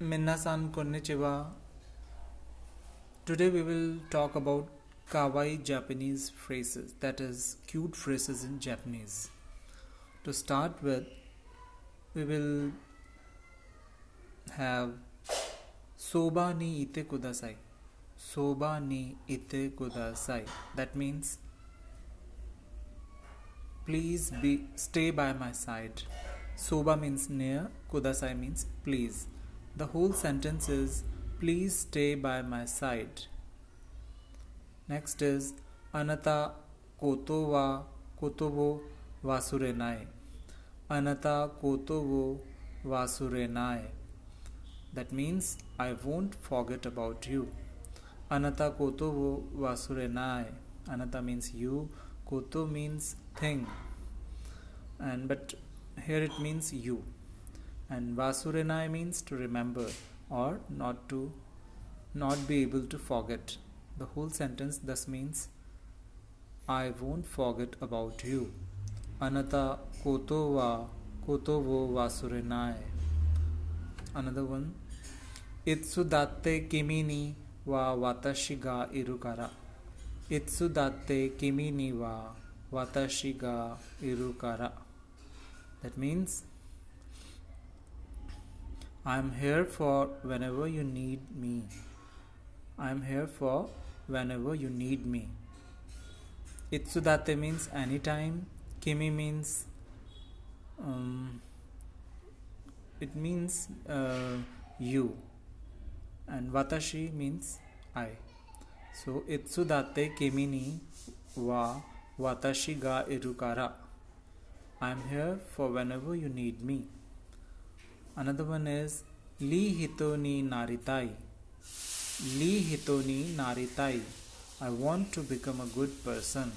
Minna-san konnichiwa. Today we will talk about kawaii Japanese phrases, that is, cute phrases in Japanese. To start with, we will have soba ni ite kudasai. Soba ni ite kudasai. That means please be stay by my side. Soba means near, kudasai means please. The whole sentence is please stay by my side. Next is anata koto wa koto wo wasurenai. Anata koto wo wasurenai. That means I won't forget about you. Anata koto wo wasurenai. Anata means you. Koto means thing. And but here it means you. And vasurenai means to remember or not to not be able to forget. The whole sentence thus means I won't forget about you. Anata koto wa koto wo vasurenai. Another one. Itsudatte kimi ni wa watashi ga iru kara. Itsudatte kimi ni wa watashi ga iru kara. That means I am here for whenever you need me. I am here for whenever you need me. Itsudate means anytime. Kimi means um, it means uh, you, and watashi means I. So itsudate kimi ni wa watashi ga irukara. I am here for whenever you need me. Another one is Li Hitoni Naritai. Li Hitoni Naritai. I want to become a good person.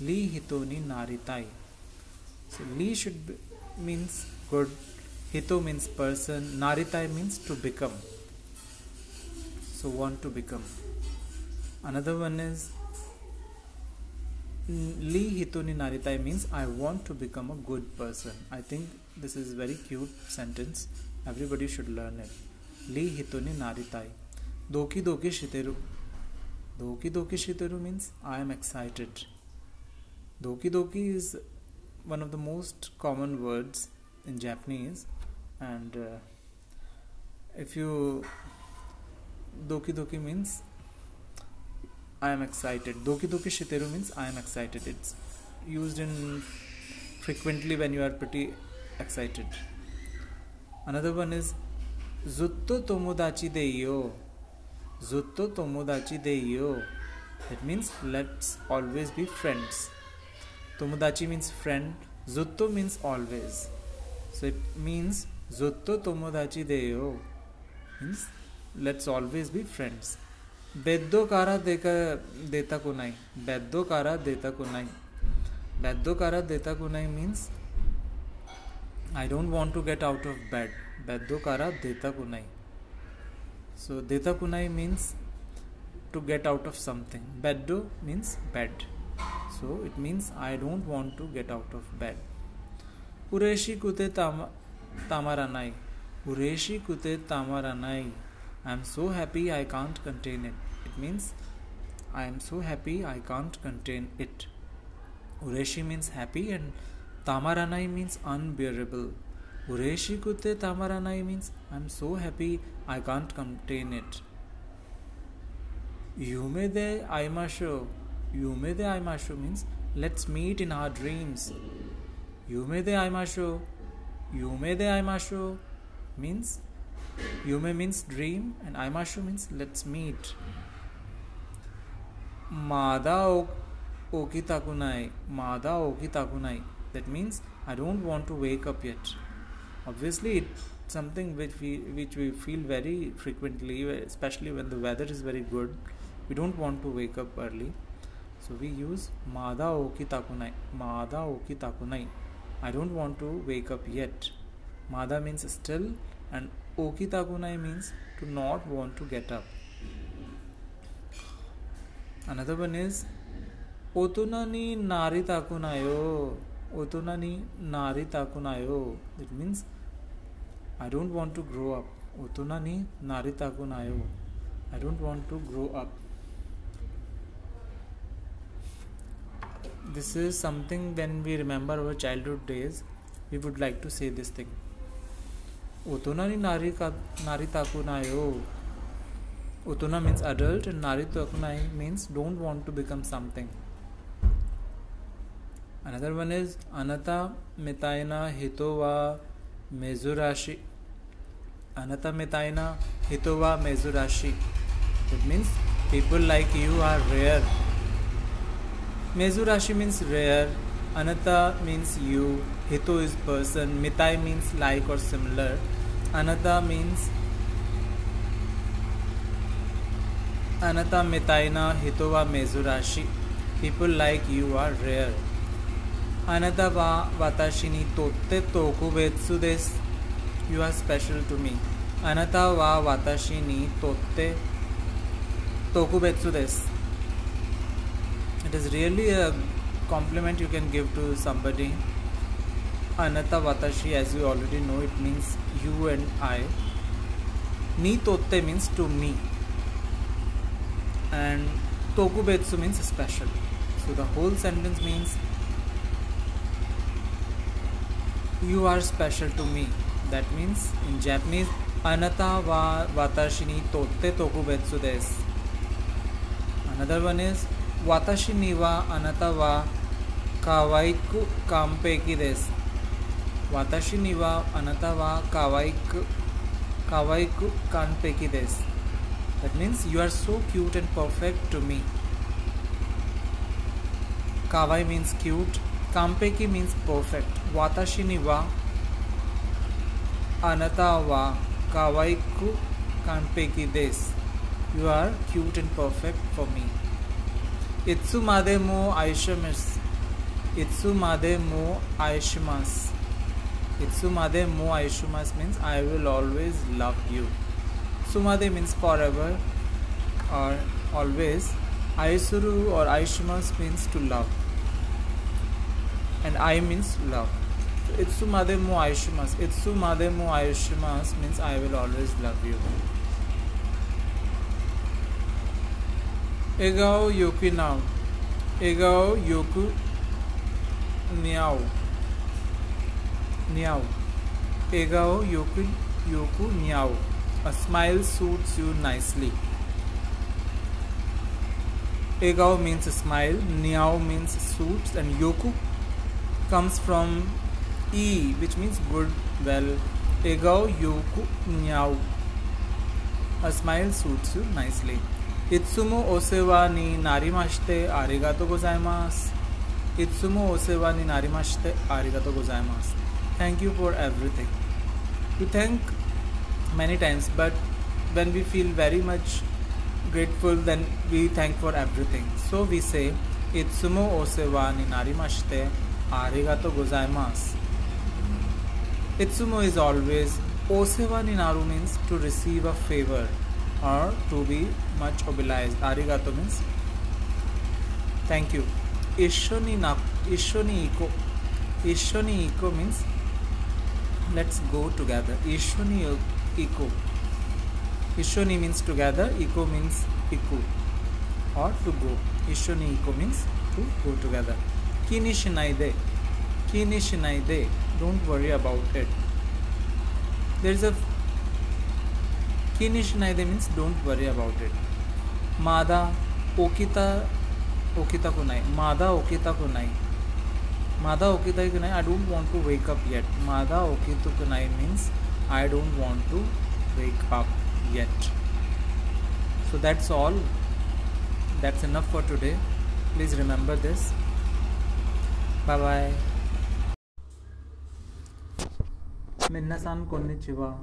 Li Hitoni Naritai. So Li should be, means good. Hito means person. Naritai means to become. So want to become. Another one is Li Hitoni Naritai means I want to become a good person. I think this is very cute sentence. Everybody should learn it. Li Hitoni Naritai. Doki Doki Shiteru. Doki Doki Shiteru means I am excited. Doki Doki is one of the most common words in Japanese, and uh, if you Doki Doki means I am excited. Doki Doki Shiteru means I am excited. It's used in frequently when you are pretty excited. Another one is Zutto tomodachi Deyo. Zutto tomodachi de yo. That means let's always be friends. Tomodachi means friend. Zutto means always. So it means Zutto tomodachi Deyo. Means let's always be friends. वैद्यकारा देकर देता को नहीं। वैद्यकारा देता को नहीं। वैद्यकारा देता को नहीं means I don't want to get out of bed bed वैद्यकारा देता को नहीं। सो देता को नहीं means to get out of something बेडो means bad so it means I don't want to get out of bed उरेशी कुते तामा तामारा नाई। कुते तामारा I'm so happy I can't contain it. It means I am so happy I can't contain it. Ureshi means happy and Tamaranai means unbearable. Ureshi kute Tamaranai means I'm so happy I can't contain it. Yume de aimasho. Yume de aimasho means let's meet in our dreams. Yume de aimasho. Yume de aimasho means Yume means dream and Aimashu means let's meet. Mada okitakunai. Mada okitakunai. That means I don't want to wake up yet. Obviously, it's something which we which we feel very frequently, especially when the weather is very good. We don't want to wake up early, so we use Mada okitakunai. Mada okitakunai. I don't want to wake up yet. Mada means still and okitakunai means to not want to get up another one is otuna ni nari takunayo otuna ni nari takunayo it means i don't want to grow up Utuna ni naritaku nayo. I don't want to grow up. This is something when we remember our childhood days, we would like to say this thing. उतना नहीं नारी का नारी ताकू ना हो उतना means adult नारी तो अपना ही means don't want to become something another one is अनता मिताइना हितो व मेजुराशि अनता मिताइना हितो व मेजुराशि it means people like you are rare मेजुराशि मीन्स रेयर अनता मीन्स यू हितो इज़ पर्सन मिताई मीन्स लाइक और सिमिलर अनता मीन्स अनता मिताइना हितोवा मेजुराशि people like you are rare अनता वा वाताशिनी तोते तोकुबेत्सु देस you are special to me अनता वा वाताशिनी तोते तोकुबेत्सु देस it is really a compliment you can give to somebody अनता वाताशी as you already know it means you and I me तोते मीन्स टू मी एंड तोकू तोकुबेत्सु means special so the whole sentence means you are special to me that means in Japanese अनता वा वाताशी नी तोते तोकुबेत्सु देस अनदर वन इज़ वाताशी नी वा अनता वा कावाई कु काम की देस वाताशी निवा अनता वा, कावाईक कावाईक कान पेकी देस. That means you are so cute and perfect to me कावाई मीन्स क्यूट कान पेकी मीन्स परफेक्ट वाताशी निवा अनता वा, कावाईक कान पेकी देस. You are cute and perfect for me इत्सु मादे मो आयुष्यमस इत्सु मादे मो आयुष्यमस Itsumade mo aishumas means I will always love you. Sumade means forever or always. Aisuru or aishumas means to love and I means love. So, Itsumade mo aishimasu. Itsumade mo aishimasu means I will always love you. Egao yoku now. Egao yoku niao. Niao. Egao yoku yoku niao. A smile suits you nicely. Egao means smile, niao means suits, and yoku comes from E, which means good, well. Egao yoku nyao. A smile suits you nicely. Itsumo osewa ni narimashite arigato gozaimasu. Itsumo osewa ni narimashite arigato gozaimasu. Thank you for everything. We thank many times, but when we feel very much grateful, then we thank for everything. So we say, Itsumo osewa ni narimashite Arigato gozaimasu. Itsumo is always Osewa ninaru means to receive a favor or to be much obliged. Arigato means thank you. Ishoni na Ishoni iko. Ishoni iko means let's go together. Ishoni iko. Ishoni means together. Iko means iku or to go. Ishoni iko means to go together. Kinishinaide. Kinishinaide. Don't worry about it. There's a Kinishinaide means don't worry about it. Mada okita okita kunai. Mada okita kunai. Mada okita. I don't want to wake up yet. Mada okita kunai means I don't want to wake up yet. So that's all. That's enough for today. Please remember this. Bye bye. Minna-san konnichiwa.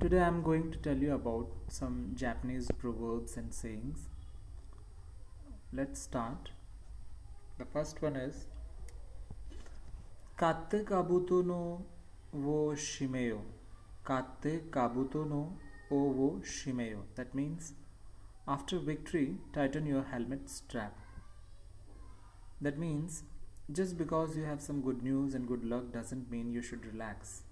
Today I am going to tell you about some Japanese proverbs and sayings. Let's start. The first one is Katte kabuto no wo shimeyo. Katte kabuto no o wo shimeyo. That means after victory, tighten your helmet strap. That means just because you have some good news and good luck doesn't mean you should relax.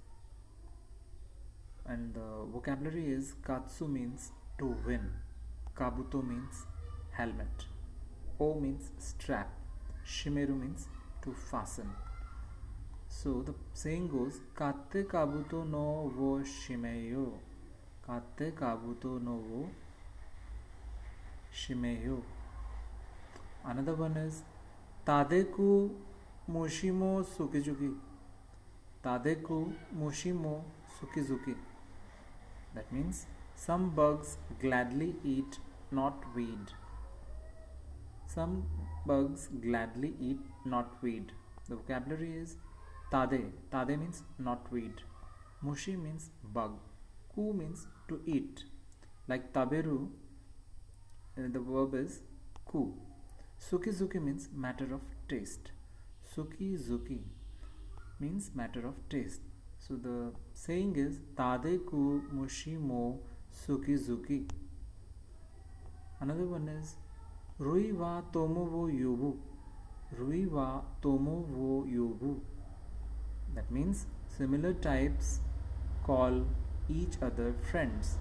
and the vocabulary is katsu means to win kabuto means helmet o means strap shimeru means to fasten so the saying goes katte kabuto no wo shimeyo katte kabuto no wo shimeyo another one is tadeku mushimo sukizuki tadeku mushimo sukizuki that means some bugs gladly eat not weed some bugs gladly eat not weed. The vocabulary is tade. Tade means not weed. Mushi means bug. Ku means to eat. Like taberu uh, the verb is ku. Sukizuki means matter of taste. Sukizuki means matter of taste. So the saying is tade ku mushi mo sukizuki another one is रुई वा तोमो वो योबु। रुई वा तोमो वो योबु। That means similar types call each other friends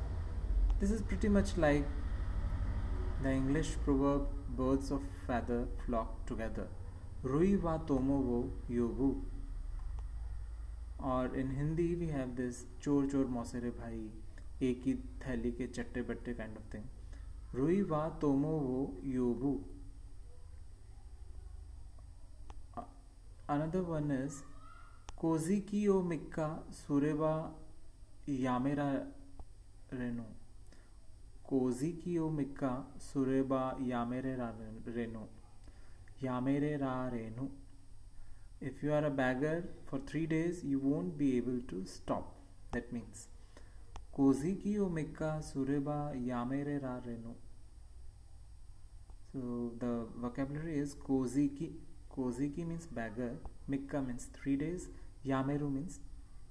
this is pretty much like the English proverb birds of feather flock together रुई वा तोमो वो योबु और in Hindi we have this चोर चोर मौसेरे भाई एक ही थैली के चट्टे बट्टे काइंड ऑफ़ थिंग रुई वा तोमो वो योभु। अनदर वन इज़ कोजी की ओ मिक्का सूर्य वा यामेरा रेनो। कोजी की ओ मिक्का सूर्य वा यामेरे रा रेनो। यामेरे रा रेनो। If you are a beggar for three days you won't be able to stop that means कोजी की ओ मिक्का सूर्य वा यामेरे रा रेनो। So the vocabulary is koziki koziki means bagger mikka means 3 days yameru means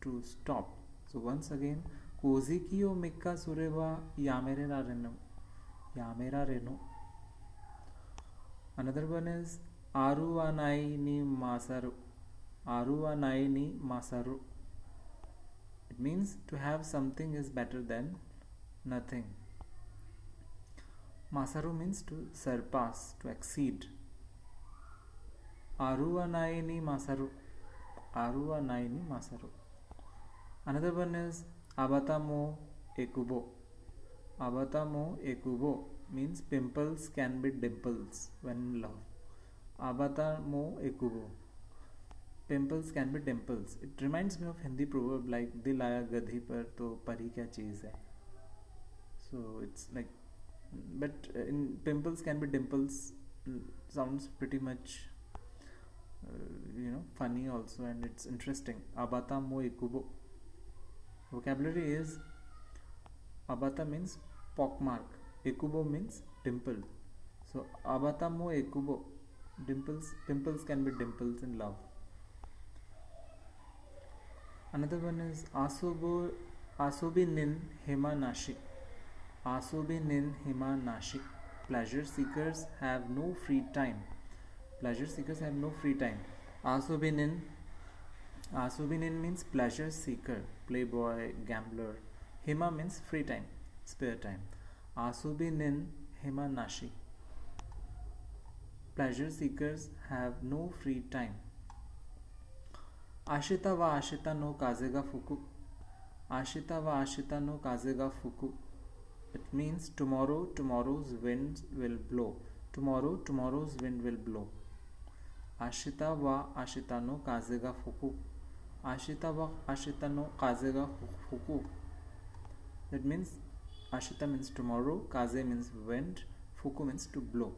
to stop so once again koziki o mikka sureba yamere ra renu yamera renu another one is aruwa nai ni masaru aruwa nai ni masaru it means to have something is better than nothing masaru means to surpass to exceed. Aruwa nai ni masaru. Aruwa nai ni masaru. Another one is abatamo ekubo. Abatamo ekubo means pimples can be dimples when in love. Abata mo ekubo. Pimples can be dimples. It reminds me of hindi proverb like dil aaya gadhi par to pari kya cheez hai? So it's like but in pimples can be dimples sounds pretty much uh, you know funny also and it's interesting. Abata mo ekubo. Vocabulary is abata means pockmark ekubo means dimple. So abata mo ekubo. Dimples pimples can be dimples in love. Another one is asobo asobi nin hema nashi asobi nin hema nashi pleasure seekers have no free time. Pleasure seekers have no free time. Asobi nin means pleasure seeker playboy gambler. Hima means free time spare time. Asobi nin hema nashi pleasure seekers have no free time. Ashita wa ashita no kazega fuku. Ashita wa ashita no kazega fuku it means tomorrow tomorrow's wind will blow. Tomorrow tomorrow's wind will blow. Ashita wa ashita no kazega fuku. Ashita wa ashita no kazega fuku. That means ashita means tomorrow kaze means wind fuku means to blow.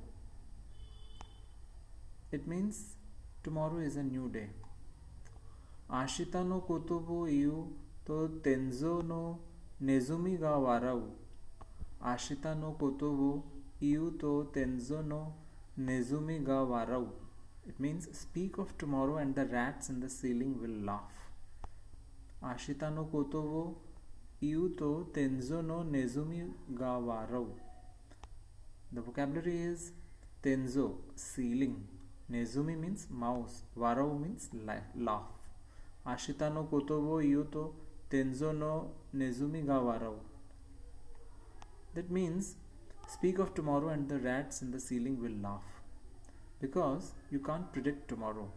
It means tomorrow is a new day. Ashita no kotobo iu to tenzo no nezumi ga warau ashita no kotobo iu to tenzo no nezumi ga warau it means speak of tomorrow and the rats in the ceiling will laugh ashita no kotobo iu to tenzo no nezumi ga warau the vocabulary is tenzo ceiling Nezumi means mouse. Warau means laugh. Ashita no kotobo iu to tenzo no nezumi ga warau. That means speak of tomorrow and the rats in the ceiling will laugh because you can't predict tomorrow.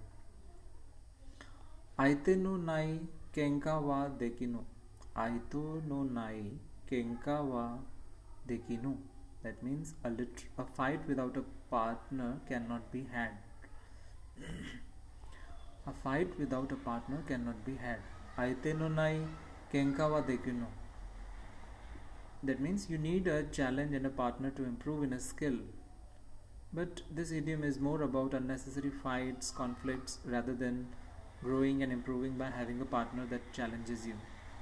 Aite no nai kenka wa dekinu. Aito no nai kenka wa dekinu. That means a, lit- a fight without a partner cannot be had. a fight without a partner cannot be had. Aite no nai kenka wa dekinu. That means you need a challenge and a partner to improve in a skill. But this idiom is more about unnecessary fights, conflicts, rather than growing and improving by having a partner that challenges you.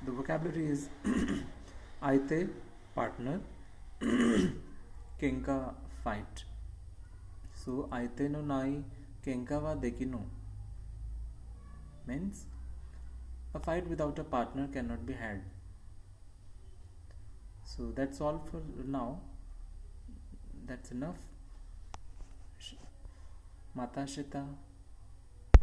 The vocabulary is aite, partner, kenka, fight. So, aite no nai kenka wa dekinu means a fight without a partner cannot be had. So that's all for now. That's enough. Mata Matashita